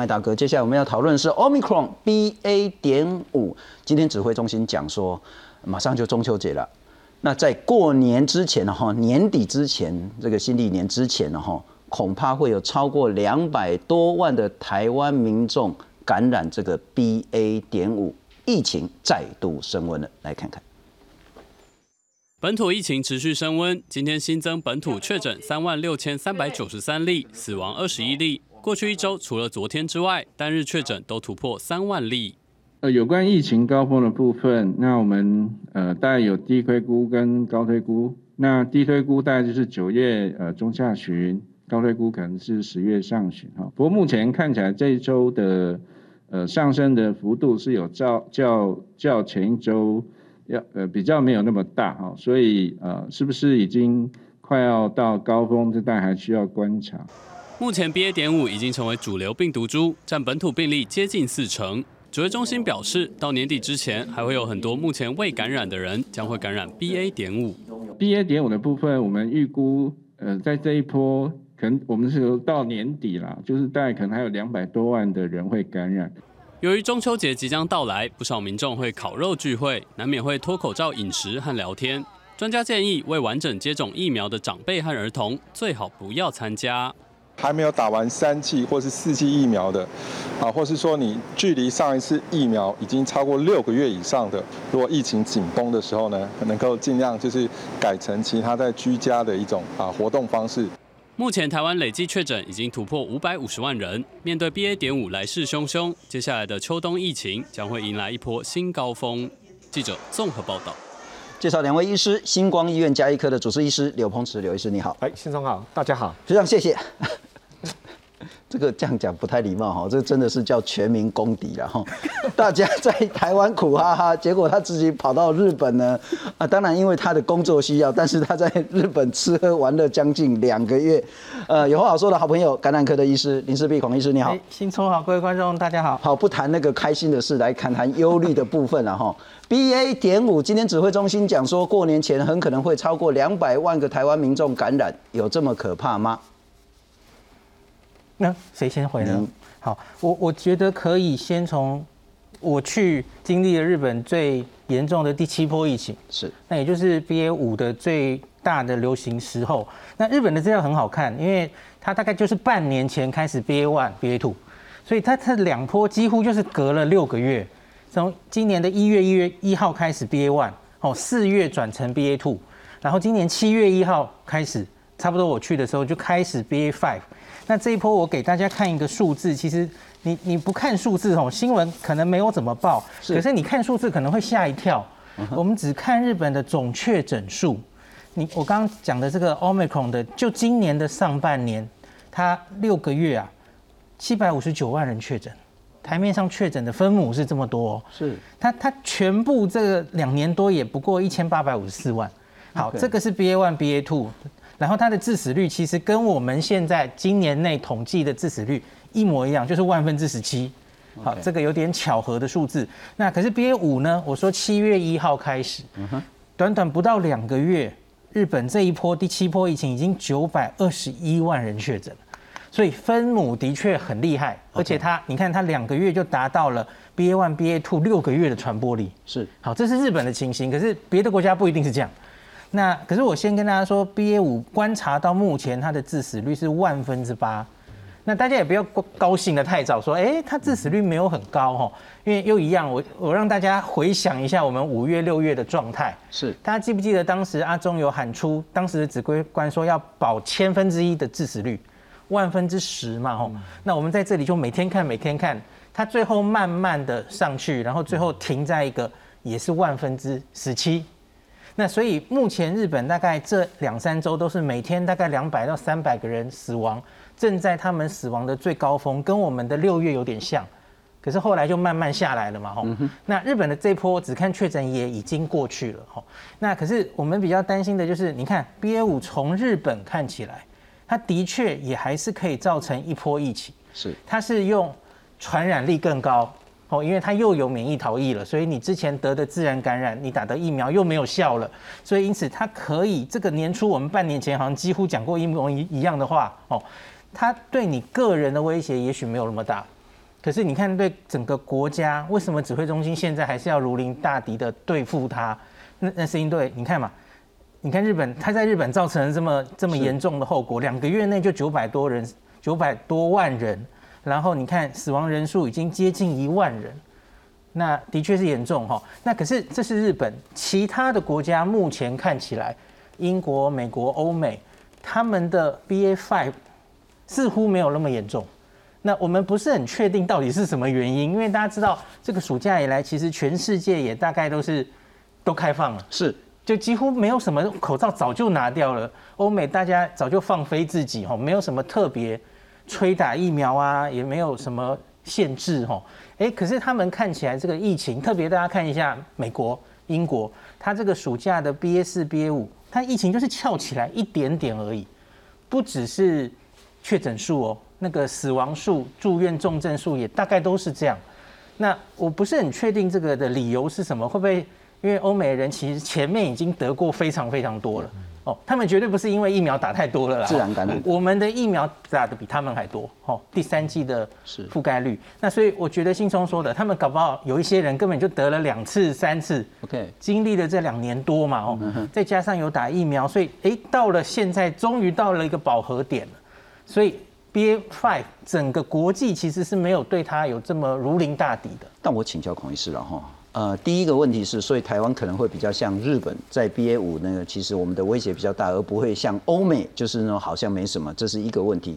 麦大哥，接下来我们要讨论是 Omicron BA. 点五。今天指挥中心讲说，马上就中秋节了。那在过年之前呢，哈，年底之前，这个新历年之前呢，哈，恐怕会有超过两百多万的台湾民众感染这个 BA. 点五，疫情再度升温了。来看看。本土疫情持续升温，今天新增本土确诊三万六千三百九十三例，死亡二十一例。过去一周，除了昨天之外，单日确诊都突破三万例。呃，有关疫情高峰的部分，那我们呃大概有低推估跟高推估。那低推估大概就是九月呃中下旬，高推估可能是十月上旬哈。不过目前看起来这一周的呃上升的幅度是有较较较前一周。要呃比较没有那么大哈，所以呃是不是已经快要到高峰？这但还需要观察。目前 BA. 点五已经成为主流病毒株，占本土病例接近四成。指挥中心表示，到年底之前，还会有很多目前未感染的人将会感染 BA. 点五。BA. 点五的部分，我们预估呃在这一波，可能我们是到年底啦，就是大概可能还有两百多万的人会感染。由于中秋节即将到来，不少民众会烤肉聚会，难免会脱口罩饮食和聊天。专家建议，未完整接种疫苗的长辈和儿童最好不要参加。还没有打完三剂或是四剂疫苗的，啊，或是说你距离上一次疫苗已经超过六个月以上的，如果疫情紧绷的时候呢，能够尽量就是改成其他在居家的一种啊活动方式。目前台湾累计确诊已经突破五百五十万人。面对 BA. 点五来势汹汹，接下来的秋冬疫情将会迎来一波新高峰。记者综合报道。介绍两位医师，星光医院加医科的主治医师刘鹏池，刘医师你好。哎，先生好，大家好，非常谢谢。这个这样讲不太礼貌哈，这真的是叫全民公敌了哈。大家在台湾苦哈哈，结果他自己跑到日本呢啊，当然因为他的工作需要，但是他在日本吃喝玩乐将近两个月。呃，有话好说的好朋友，感染科的医师林世碧孔医师你好。新聪好，各位观众大家好。好，不谈那个开心的事，来谈谈忧虑的部分了哈。BA. 点五，今天指挥中心讲说过年前很可能会超过两百万个台湾民众感染，有这么可怕吗？那谁先回呢？好，我我觉得可以先从我去经历了日本最严重的第七波疫情，是，那也就是 BA 五的最大的流行时候。那日本的资料很好看，因为它大概就是半年前开始 BA one、BA two，所以它它两波几乎就是隔了六个月，从今年的一月一月一号开始 BA one，哦，四月转成 BA two，然后今年七月一号开始，差不多我去的时候就开始 BA five。那这一波我给大家看一个数字，其实你你不看数字哦，新闻可能没有怎么报，可是你看数字可能会吓一跳。我们只看日本的总确诊数，你我刚刚讲的这个 Omicron 的，就今年的上半年，它六个月啊，七百五十九万人确诊，台面上确诊的分母是这么多，是它它全部这个两年多也不过一千八百五十四万。好，这个是 BA one BA two。然后它的致死率其实跟我们现在今年内统计的致死率一模一样，就是万分之十七。好，这个有点巧合的数字。那可是 BA 五呢？我说七月一号开始，短短不到两个月，日本这一波第七波疫情已经九百二十一万人确诊所以分母的确很厉害，而且它你看它两个月就达到了 BA one BA two 六个月的传播力。是，好，这是日本的情形，可是别的国家不一定是这样。那可是我先跟大家说，BA 五观察到目前它的致死率是万分之八，那大家也不要高兴的太早，说哎它致死率没有很高哦，因为又一样，我我让大家回想一下我们五月六月的状态，是。大家记不记得当时阿中有喊出当时的指挥官说要保千分之一的致死率，万分之十嘛吼，那我们在这里就每天看每天看，它最后慢慢的上去，然后最后停在一个也是万分之十七。那所以目前日本大概这两三周都是每天大概两百到三百个人死亡，正在他们死亡的最高峰，跟我们的六月有点像，可是后来就慢慢下来了嘛吼。那日本的这波只看确诊也已经过去了吼。那可是我们比较担心的就是，你看 BA 五从日本看起来，它的确也还是可以造成一波疫情，是它是用传染力更高。哦，因为它又有免疫逃逸了，所以你之前得的自然感染，你打的疫苗又没有效了，所以因此它可以这个年初我们半年前好像几乎讲过一模一一样的话哦，它对你个人的威胁也许没有那么大，可是你看，对整个国家，为什么指挥中心现在还是要如临大敌的对付它？那那是因为你看嘛，你看日本，它在日本造成了这么这么严重的后果，两个月内就九百多人，九百多万人，然后你看死亡人数已经接近一万人，那的确是严重哈。那可是这是日本，其他的国家目前看起来，英国、美国、欧美，他们的 BA five 似乎没有那么严重。那我们不是很确定到底是什么原因，因为大家知道这个暑假以来，其实全世界也大概都是都开放了，是就几乎没有什么口罩早就拿掉了。欧美大家早就放飞自己哈，没有什么特别吹打疫苗啊，也没有什么限制哈。哎，可是他们看起来这个疫情，特别大家看一下美国、英国，它这个暑假的 BA 四、BA 五，它疫情就是翘起来一点点而已，不只是确诊数哦。那个死亡数、住院重症数也大概都是这样。那我不是很确定这个的理由是什么，会不会因为欧美人其实前面已经得过非常非常多了哦，他们绝对不是因为疫苗打太多了啦，自然感染。我们的疫苗打的比他们还多哦，第三季的覆盖率。那所以我觉得新聪说的，他们搞不好有一些人根本就得了两次、三次，OK，经历了这两年多嘛哦，再加上有打疫苗，所以哎，到了现在终于到了一个饱和点了，所以。BA five 整个国际其实是没有对它有这么如临大敌的。但我请教孔医师了哈，呃，第一个问题是，所以台湾可能会比较像日本，在 BA 五那个，其实我们的威胁比较大，而不会像欧美，就是那种好像没什么，这是一个问题。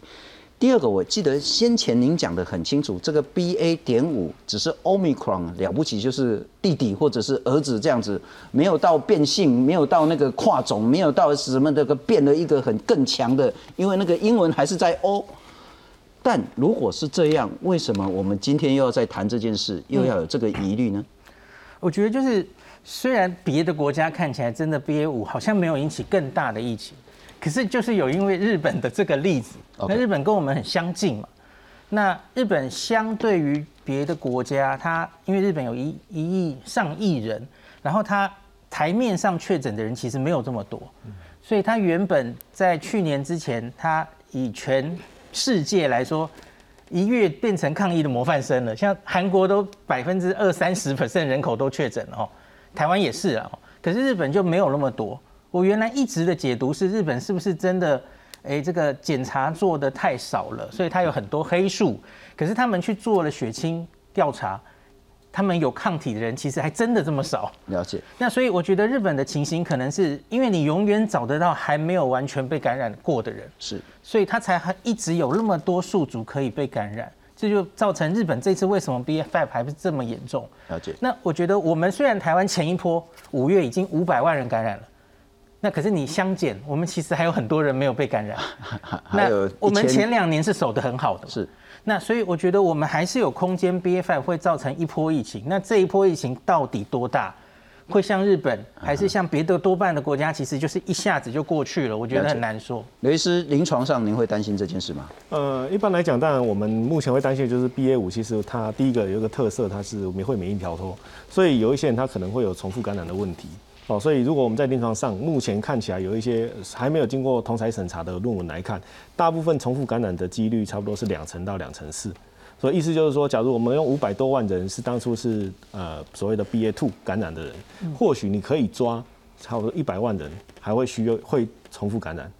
第二个，我记得先前您讲的很清楚，这个 BA 点五只是 Omicron 了不起，就是弟弟或者是儿子这样子，没有到变性，没有到那个跨种，没有到什么那个变了一个很更强的，因为那个英文还是在 O。但如果是这样，为什么我们今天又要再谈这件事，又要有这个疑虑呢？我觉得就是，虽然别的国家看起来真的 BA 五好像没有引起更大的疫情，可是就是有因为日本的这个例子，那日本跟我们很相近嘛。那日本相对于别的国家，它因为日本有一一亿上亿人，然后它台面上确诊的人其实没有这么多，所以它原本在去年之前，它以全世界来说，一月变成抗疫的模范生了。像韩国都百分之二三十 percent 人口都确诊了哦，台湾也是啊。可是日本就没有那么多。我原来一直的解读是，日本是不是真的，哎，这个检查做的太少了，所以它有很多黑数。可是他们去做了血清调查。他们有抗体的人其实还真的这么少，了解。那所以我觉得日本的情形可能是因为你永远找得到还没有完全被感染过的人，是，所以他才还一直有那么多宿主可以被感染，这就造成日本这次为什么 B F 还不是这么严重？了解。那我觉得我们虽然台湾前一波五月已经五百万人感染了，那可是你相减，我们其实还有很多人没有被感染。那我们前两年是守得很好的，是。那所以我觉得我们还是有空间，BA.5 会造成一波疫情。那这一波疫情到底多大？会像日本，还是像别的多半的国家，其实就是一下子就过去了？我觉得很难说。刘医师，临床上您会担心这件事吗？呃，一般来讲，当然我们目前会担心的就是 B A 五其实它第一个有一个特色，它是会免疫跳脱，所以有一些人他可能会有重复感染的问题。哦，所以如果我们在临床上目前看起来有一些还没有经过同台审查的论文来看，大部分重复感染的几率差不多是两成到两成四。所以意思就是说，假如我们用五百多万人是当初是呃所谓的 BA two 感染的人，或许你可以抓差不多一百万人还会需要会重复感染。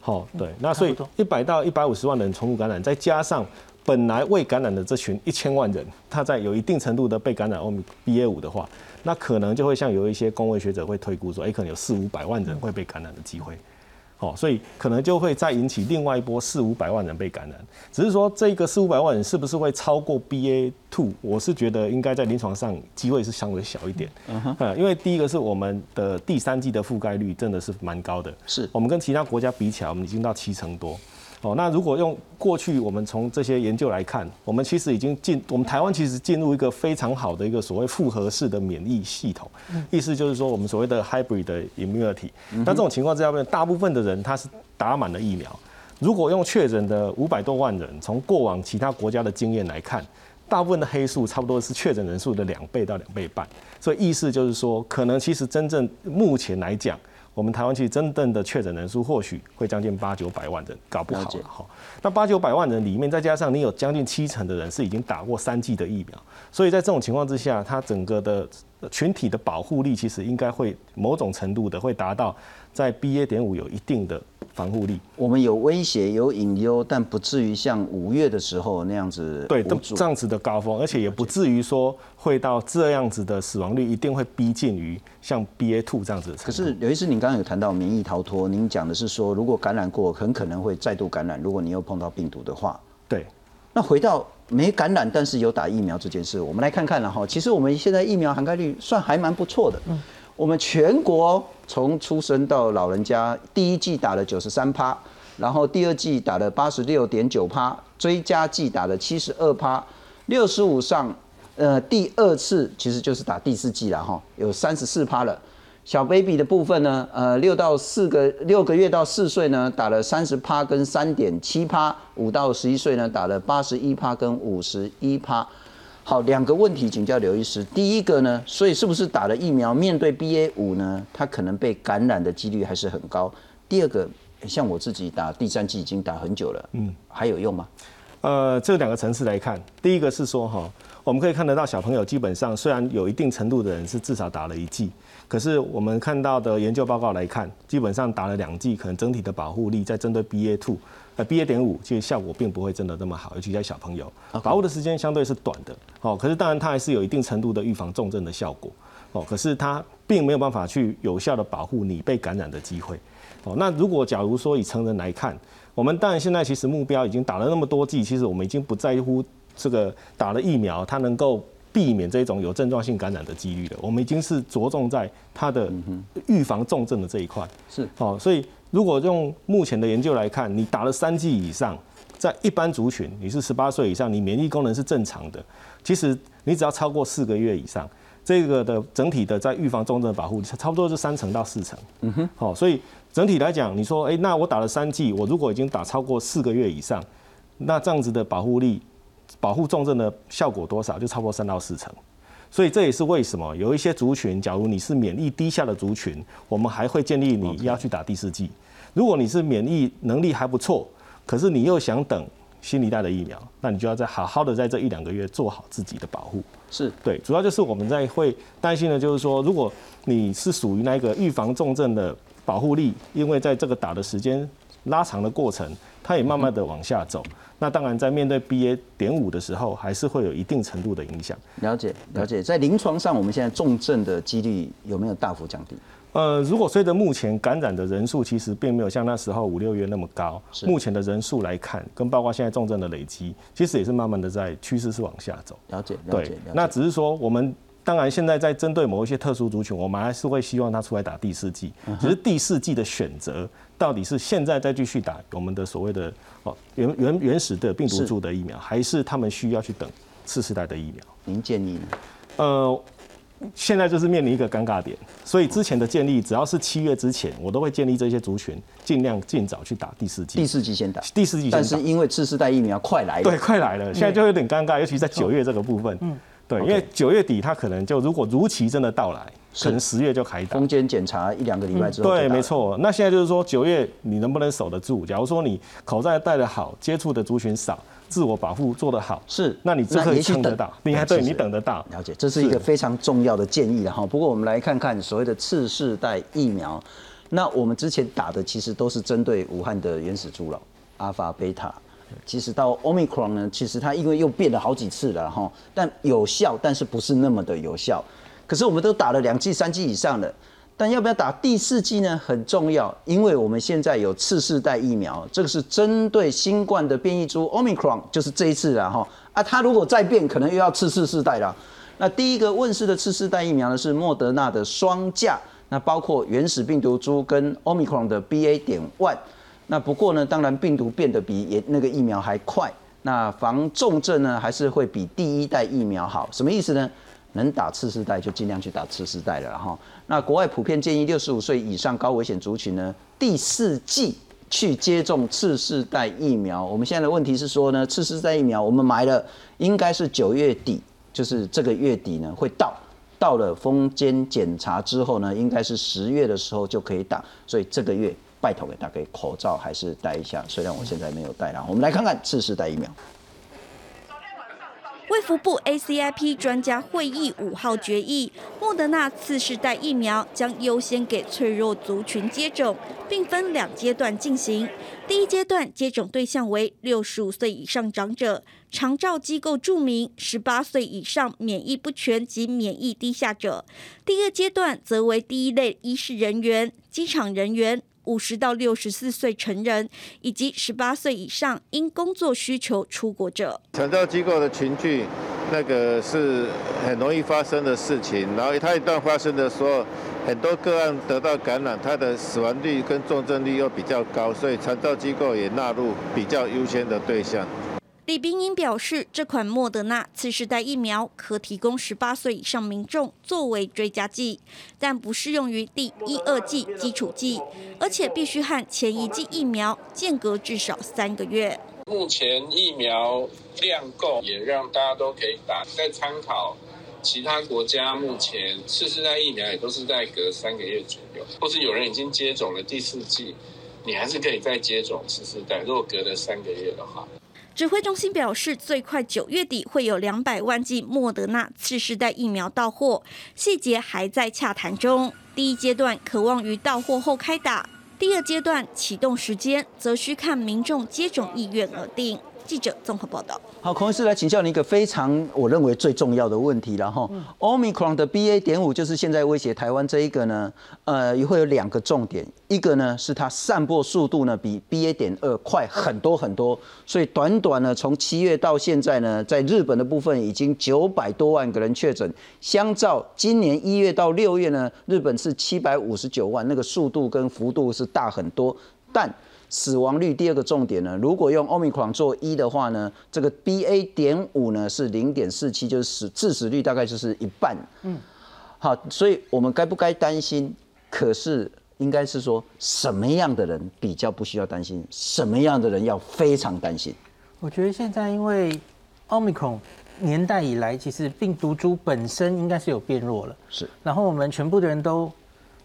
好，对，那所以一百到一百五十万人重复感染，再加上本来未感染的这群一千万人，他在有一定程度的被感染欧米 BA 五的话。那可能就会像有一些公卫学者会推估说，哎，可能有四五百万人会被感染的机会，哦，所以可能就会再引起另外一波四五百万人被感染。只是说这个四五百万人是不是会超过 BA two？我是觉得应该在临床上机会是相对小一点，嗯哼，因为第一个是我们的第三季的覆盖率真的是蛮高的，是我们跟其他国家比起来，我们已经到七成多。哦，那如果用过去我们从这些研究来看，我们其实已经进，我们台湾其实进入一个非常好的一个所谓复合式的免疫系统，意思就是说我们所谓的 hybrid 的 immunity。那这种情况之下，大部分的人他是打满了疫苗。如果用确诊的五百多万人，从过往其他国家的经验来看，大部分的黑数差不多是确诊人数的两倍到两倍半。所以意思就是说，可能其实真正目前来讲。我们台湾其实真正的确诊人数或许会将近八九百万人，搞不好了哈。那八九百万人里面，再加上你有将近七成的人是已经打过三剂的疫苗，所以在这种情况之下，它整个的群体的保护力其实应该会某种程度的会达到在 BA 点五有一定的防护力。我们有威胁有隐忧，但不至于像五月的时候那样子对，这样子的高峰，而且也不至于说会到这样子的死亡率一定会逼近于像 BA two 这样子的。可是刘医师，您刚刚有谈到免疫逃脱，您讲的是说，如果感染过，很可能会再度感染。如果你又碰到病毒的话，对，那回到没感染但是有打疫苗这件事，我们来看看了哈。其实我们现在疫苗涵盖率算还蛮不错的。我们全国从出生到老人家，第一季打了九十三趴，然后第二季打了八十六点九趴，追加季打了七十二趴，六十五上，呃，第二次其实就是打第四季了哈，有三十四趴了。小 baby 的部分呢，呃，六到四个六个月到四岁呢，打了三十趴跟三点七趴；五到十一岁呢，打了八十一趴跟五十一趴。好，两个问题请教刘医师。第一个呢，所以是不是打了疫苗，面对 BA 五呢，它可能被感染的几率还是很高？第二个，像我自己打第三剂已经打很久了，嗯，还有用吗？呃，这两个层次来看，第一个是说哈，我们可以看得到小朋友基本上虽然有一定程度的人是至少打了一剂，可是我们看到的研究报告来看，基本上打了两剂，可能整体的保护力在针对 BA two。呃，BA 点五其实效果并不会真的那么好，尤其在小朋友，保护的时间相对是短的。哦，可是当然它还是有一定程度的预防重症的效果。哦，可是它并没有办法去有效的保护你被感染的机会。哦，那如果假如说以成人来看，我们当然现在其实目标已经打了那么多剂，其实我们已经不在乎这个打了疫苗它能够避免这种有症状性感染的几率了。我们已经是着重在它的预防重症的这一块。是，哦，所以如果用目前的研究来看，你打了三剂以上，在一般族群，你是十八岁以上，你免疫功能是正常的，其实你只要超过四个月以上，这个的整体的在预防重症的保护，差不多是三成到四成。嗯哼，好，所以整体来讲，你说，哎、那我打了三剂，我如果已经打超过四个月以上，那这样子的保护力，保护重症的效果多少，就超过三到四成。所以这也是为什么有一些族群，假如你是免疫低下的族群，我们还会建议你要去打第四剂。如果你是免疫能力还不错，可是你又想等新一代的疫苗，那你就要再好好的在这一两个月做好自己的保护。是，对，主要就是我们在会担心的，就是说，如果你是属于那个预防重症的保护力，因为在这个打的时间拉长的过程，它也慢慢的往下走。那当然，在面对 BA 点五的时候，还是会有一定程度的影响。了解了解。在临床上，我们现在重症的几率有没有大幅降低？呃，如果随着目前感染的人数，其实并没有像那时候五六月那么高。目前的人数来看，跟包括现在重症的累积，其实也是慢慢的在趋势是往下走。了解了解那只是说我们当然现在在针对某一些特殊族群，我们还是会希望他出来打第四剂。嗯只是第四剂的选择到底是现在再继续打我们的所谓的哦原原原始的病毒株的疫苗，还是他们需要去等次世代的疫苗？您建议呢？呃，现在就是面临一个尴尬点，所以之前的建议，只要是七月之前，我都会建议这些族群尽量尽早去打第四剂。第四季先打，第四剂先打但是因为次世代疫苗快来了，对，快来了，现在就有点尴尬，尤其在九月这个部分。嗯，对，因为九月底它可能就如果如期真的到来，可能十月就开打。中间检查一两个礼拜之后对，没。错。那现在就是说，九月你能不能守得住？假如说你口罩戴得好，接触的族群少，自我保护做得好，是那你就可以也许等撑得到。你还对你等得到。了解，这是一个非常重要的建议了哈。不过我们来看看所谓的次世代疫苗，那我们之前打的其实都是针对武汉的原始株了，阿法、贝塔。其实到 Omicron 呢，其实它因为又变了好几次了哈，但有效，但是不是那么的有效。可是我们都打了两剂、三剂以上的，但要不要打第四剂呢？很重要，因为我们现在有次世代疫苗，这个是针对新冠的变异株 Omicron，就是这一次了哈。啊，它如果再变，可能又要次次世代了。那第一个问世的次世代疫苗呢是莫德纳的双价，那包括原始病毒株跟 Omicron 的 BA. 点 one。那不过呢，当然病毒变得比也那个疫苗还快，那防重症呢还是会比第一代疫苗好。什么意思呢？能打次世代就尽量去打次世代了哈。那国外普遍建议六十五岁以上高危险族群呢，第四季去接种次世代疫苗。我们现在的问题是说呢，次世代疫苗我们买了，应该是九月底，就是这个月底呢会到。到了封监检查之后呢，应该是十月的时候就可以打，所以这个月拜托给大家口罩还是戴一下，虽然我现在没有戴啦。我们来看看次世代疫苗。卫福部 ACIP 专家会议五号决议，莫德纳次世代疫苗将优先给脆弱族群接种，并分两阶段进行。第一阶段接种对象为六十五岁以上长者、长照机构著名、十八岁以上免疫不全及免疫低下者；第二阶段则为第一类医事人员、机场人员。五十到六十四岁成人，以及十八岁以上因工作需求出国者。产照机构的群聚，那个是很容易发生的事情。然后它一旦发生的时候，很多个案得到感染，它的死亡率跟重症率又比较高，所以产照机构也纳入比较优先的对象。李冰英表示，这款莫德纳次世代疫苗可提供十八岁以上民众作为追加剂，但不适用于第一、二剂基础剂，而且必须和前一剂疫苗间隔至少三个月。目前疫苗量够，也让大家都可以打。再参考其他国家，目前次世代疫苗也都是在隔三个月左右，或是有人已经接种了第四剂，你还是可以再接种次世代。如果隔了三个月的话。指挥中心表示，最快九月底会有两百万剂莫德纳次世代疫苗到货，细节还在洽谈中。第一阶段可望于到货后开打，第二阶段启动时间则需看民众接种意愿而定。记者综合报道。好，孔医师来请教你一个非常我认为最重要的问题，然后，Omicron 的 BA. 点五就是现在威胁台湾这一个呢，呃，也会有两个重点，一个呢是它散播速度呢比 BA. 点二快很多很多，所以短短呢从七月到现在呢，在日本的部分已经九百多万个人确诊，相较今年一月到六月呢，日本是七百五十九万，那个速度跟幅度是大很多，但。死亡率第二个重点呢，如果用 Omicron 做一的话呢，这个 BA. 点五呢是零点四七，就是死致死率大概就是一半。嗯，好，所以我们该不该担心？可是应该是说什么样的人比较不需要担心，什么样的人要非常担心？我觉得现在因为 Omicron 年代以来，其实病毒株本身应该是有变弱了。是，然后我们全部的人都，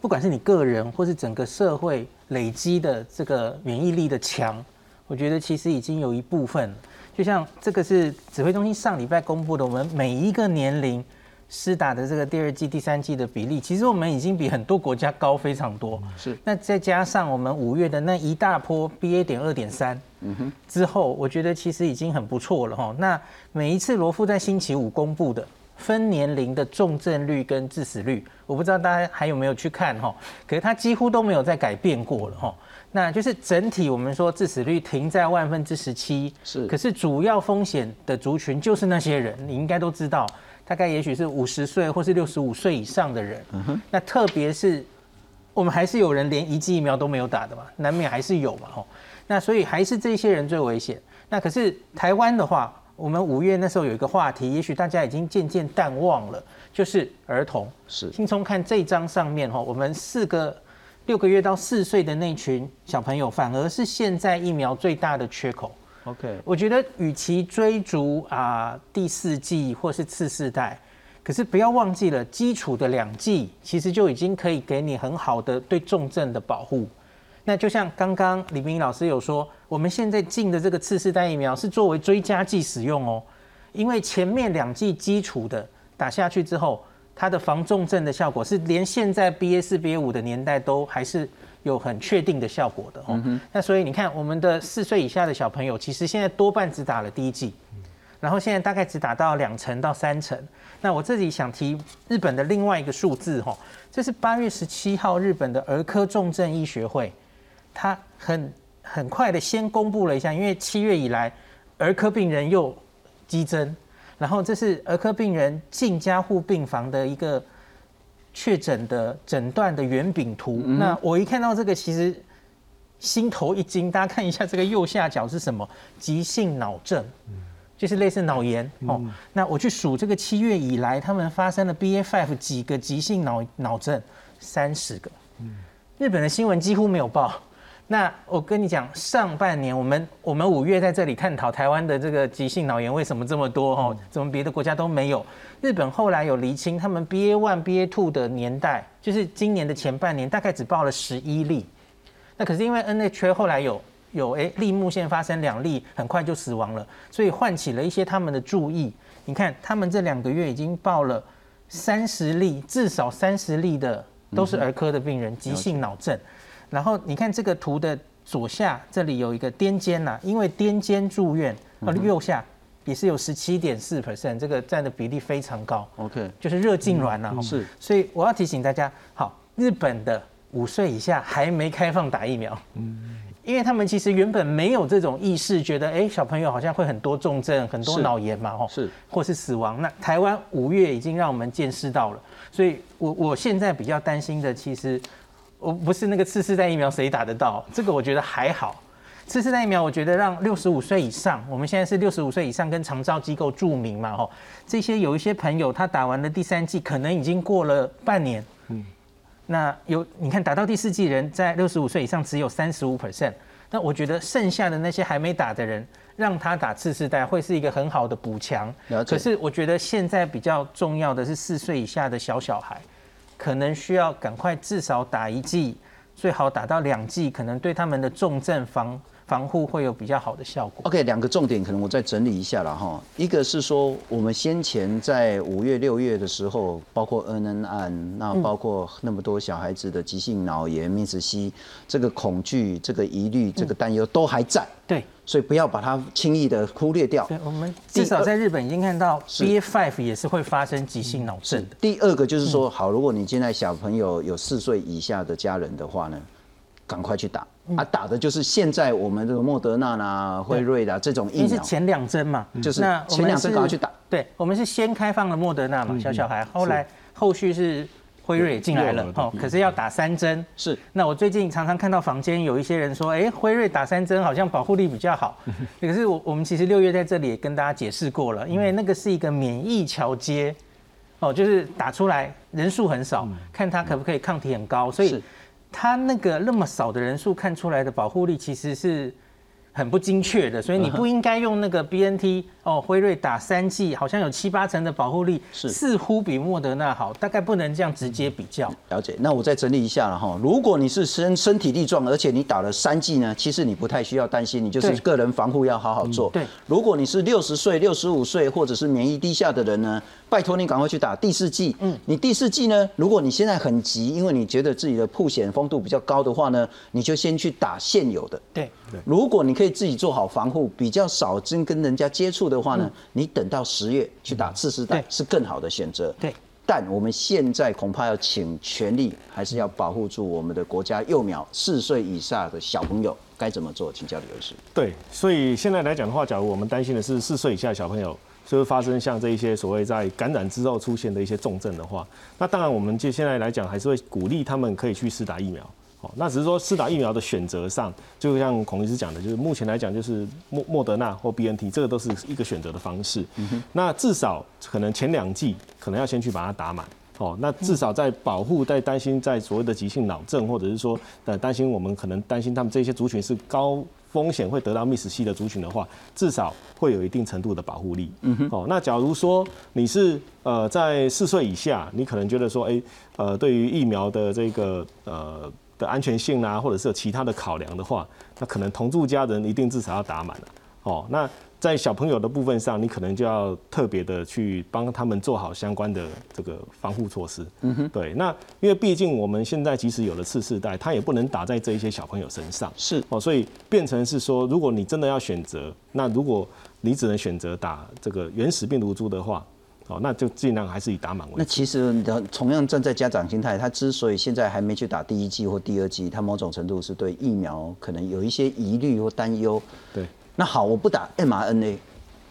不管是你个人或是整个社会。累积的这个免疫力的强，我觉得其实已经有一部分，就像这个是指挥中心上礼拜公布的，我们每一个年龄施打的这个第二季、第三季的比例，其实我们已经比很多国家高非常多。是，那再加上我们五月的那一大波 BA. 点二点三，嗯哼，之后我觉得其实已经很不错了哈。那每一次罗富在星期五公布的。分年龄的重症率跟致死率，我不知道大家还有没有去看哈，可是它几乎都没有再改变过了哈。那就是整体我们说致死率停在万分之十七，是，可是主要风险的族群就是那些人，你应该都知道，大概也许是五十岁或是六十五岁以上的人。那特别是我们还是有人连一剂疫苗都没有打的嘛，难免还是有嘛哈。那所以还是这些人最危险。那可是台湾的话。我们五月那时候有一个话题，也许大家已经渐渐淡忘了，就是儿童。是，轻松看这张上面哈，我们四个六个月到四岁的那群小朋友，反而是现在疫苗最大的缺口。OK，我觉得与其追逐啊第四季或是次世代，可是不要忘记了基础的两季，其实就已经可以给你很好的对重症的保护。那就像刚刚李明老师有说，我们现在进的这个次世代疫苗是作为追加剂使用哦，因为前面两剂基础的打下去之后，它的防重症的效果是连现在 BA 四 BA 五的年代都还是有很确定的效果的哦。那所以你看，我们的四岁以下的小朋友，其实现在多半只打了第一剂，然后现在大概只打到两成到三成。那我这里想提日本的另外一个数字哈，这是八月十七号日本的儿科重症医学会。他很很快的先公布了一下，因为七月以来儿科病人又激增，然后这是儿科病人进加护病房的一个确诊的诊断的圆饼图。那我一看到这个，其实心头一惊。大家看一下这个右下角是什么？急性脑症，就是类似脑炎哦。那我去数这个七月以来他们发生的 BA five 几个急性脑脑症，三十个。日本的新闻几乎没有报。那我跟你讲，上半年我们我们五月在这里探讨台湾的这个急性脑炎为什么这么多哦，怎么别的国家都没有？日本后来有厘清，他们 BA one、BA two 的年代，就是今年的前半年大概只报了十一例。那可是因为 NHA 后来有有诶立木线发生两例，很快就死亡了，所以唤起了一些他们的注意。你看，他们这两个月已经报了三十例，至少三十例的都是儿科的病人，急性脑症。然后你看这个图的左下，这里有一个癫痫呐，因为癫痫住院，呃右下也是有十七点四 percent，这个占的比例非常高。OK，就是热痉挛呐。是，所以我要提醒大家，好，日本的五岁以下还没开放打疫苗，嗯，因为他们其实原本没有这种意识，觉得哎小朋友好像会很多重症、很多是脑炎嘛，吼，是，或是死亡。那台湾五月已经让我们见识到了，所以我我现在比较担心的，其实我不是那个次世代疫苗谁打得到，这个我觉得还好。次世代疫苗，我觉得让六十五岁以上，我们现在是六十五岁以上跟长照机构注明嘛，吼，这些有一些朋友他打完了第三季，可能已经过了半年，嗯，那有你看打到第四季人在六十五岁以上只有三十五。percent，那我觉得剩下的那些还没打的人，让他打次世代会是一个很好的补强。可是我觉得现在比较重要的是四岁以下的小小孩，可能需要赶快至少打一剂，最好打到两剂，可能对他们的重症防防护会有比较好的效果。OK，两个重点可能我再整理一下了哈。一个是说，我们先前在五月、六月的时候，包括 NN 案，那包括那么多小孩子的急性脑炎、密斯西，这个恐惧、这个疑虑、这个担忧都还在，对，所以不要把它轻易的忽略掉。对，我们至少在日本已经看到 BA five 也是会发生急性脑症的。第二个就是说，好，如果你现在小朋友有四岁以下的家人的话呢，赶快去打啊！打的就是现在我们这个莫德纳啦、辉瑞的这种疫苗，因为是前两针嘛，就是前两针是赶快去打。对，我们是先开放了莫德纳嘛，小小孩，后来后续是辉瑞也进来了哦，可是要打三针。是，那我最近常常看到房间有一些人说，哎，辉瑞打三针好像保护力比较好，可是我我们其实六月在这里也跟大家解释过了，因为那个是一个免疫桥接，哦，就是打出来人数很少，看它可不可以抗体很高，所以他那个那么少的人数看出来的保护力其实是很不精确的，所以你不应该用那个 BNT 哦，辉瑞打三剂好像有七八成的保护力，是似乎比莫德纳好，大概不能这样直接比较。了解，那我再整理一下了哈。如果你是身身体力壮，而且你打了三剂呢，其实你不太需要担心，你就是个人防护要好好做。对如果你是六十岁、六十五岁或者是免疫低下的人呢，拜托你赶快去打第四剂。嗯，你第四剂呢，如果你现在很急，因为你觉得自己的曝险风度比较高的话呢，你就先去打现有的。对，如果你可以自己做好防护，比较少真跟人家接触的话呢，你等到十月去打次世代是更好的选择。对。但我们现在恐怕要请全力，还是要保护住我们的国家幼苗四岁以下的小朋友，该怎么做？请教李律师。对，所以现在来讲的话，假如我们担心的是四岁以下的小朋友就是发生像这一些所谓在感染之后出现的一些重症的话，那当然我们就现在来讲还是会鼓励他们可以去试打疫苗。哦，那只是说施打疫苗的选择上，就像孔医师讲的，就是目前来讲就是莫莫德纳或 BNT，这个都是一个选择的方式。那至少可能前两剂可能要先去把它打满。哦，那至少在保护，在担心在所谓的急性脑症，或者是说呃担心我们可能担心他们这些族群是高风险会得到 miss 系的族群的话，至少会有一定程度的保护力。嗯哼。哦，那假如说你是呃在四岁以下，你可能觉得说，哎、呃，对于疫苗的这个呃的安全性啊，或者是有其他的考量的话，那可能同住家人一定至少要打满了。哦，那在小朋友的部分上，你可能就要特别的去帮他们做好相关的这个防护措施。嗯哼，对。那因为毕竟我们现在即使有了次世代，它也不能打在这一些小朋友身上。是哦，所以变成是说，如果你真的要选择，那如果你只能选择打这个原始病毒株的话，哦，那就尽量还是以打满为主。那其实同样站在家长心态，他之所以现在还没去打第一剂或第二剂，他某种程度是对疫苗可能有一些疑虑或担忧。对。那好，我不打 mRNA，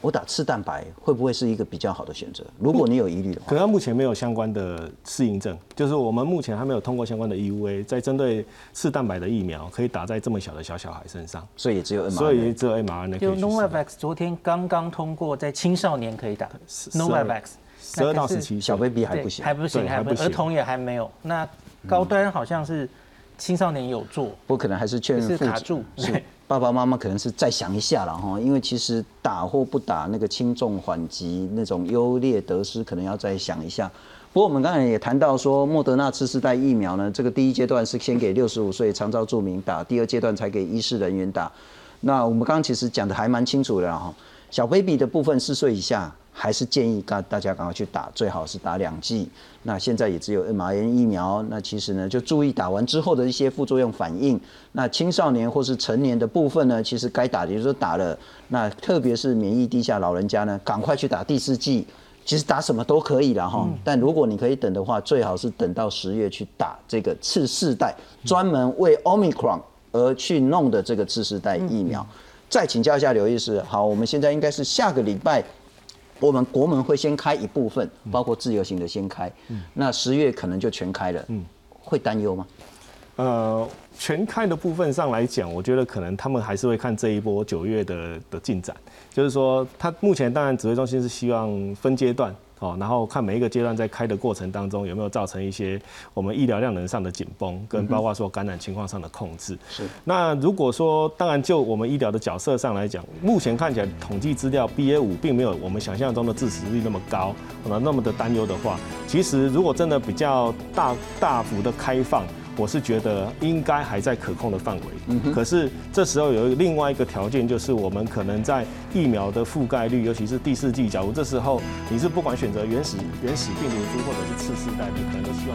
我打次蛋白会不会是一个比较好的选择？如果你有疑虑的话，可它目前没有相关的适应症，就是我们目前还没有通过相关的 EUA，在针对次蛋白的疫苗可以打在这么小的小小孩身上，所以也只有 mRNA。所以只有 mRNA 就 Novavax 昨天刚刚通过，在青少年可以打 Novavax，十二到十七小 baby 还不行，还不行，还不对还不行儿童也还没有。那高端好像是青少年有做，不可能还是劝是卡住是爸爸妈妈可能是再想一下了哈，因为其实打或不打那个轻重缓急那种优劣得失，可能要再想一下。不过我们刚才也谈到说，莫德纳次世代疫苗呢，这个第一阶段是先给六十五岁长照住民打，第二阶段才给医师人员打。那我们刚刚其实讲的还蛮清楚的哈，小 baby 的部分四岁以下，还是建议大大家赶快去打，最好是打两剂。那现在也只有 mRNA 疫苗，那其实呢就注意打完之后的一些副作用反应。那青少年或是成年的部分呢，其实该打的也就是打了。那特别是免疫低下老人家呢，赶快去打第四剂。其实打什么都可以了哈，但如果你可以等的话，最好是等到十月去打这个次世代专门为 Omicron 而去弄的这个次世代疫苗。再请教一下刘医师，好，我们现在应该是下个礼拜，我们国门会先开一部分，包括自由行的先开，那十月可能就全开了，会担忧吗？呃，全开的部分上来讲，我觉得可能他们还是会看这一波九月的的进展，就是说，他目前当然指挥中心是希望分阶段。哦，然后看每一个阶段在开的过程当中有没有造成一些我们医疗量能上的紧绷，跟包括说感染情况上的控制。是。那如果说，当然就我们医疗的角色上来讲，目前看起来统计资料，BA 五并没有我们想象中的致死率那么高，那那么的担忧的话，其实如果真的比较大大幅的开放。我是觉得应该还在可控的范围，可是这时候有另外一个条件，就是我们可能在疫苗的覆盖率，尤其是第四季，假如这时候你是不管选择原始原始病毒株或者是次世代，你可能都希望在。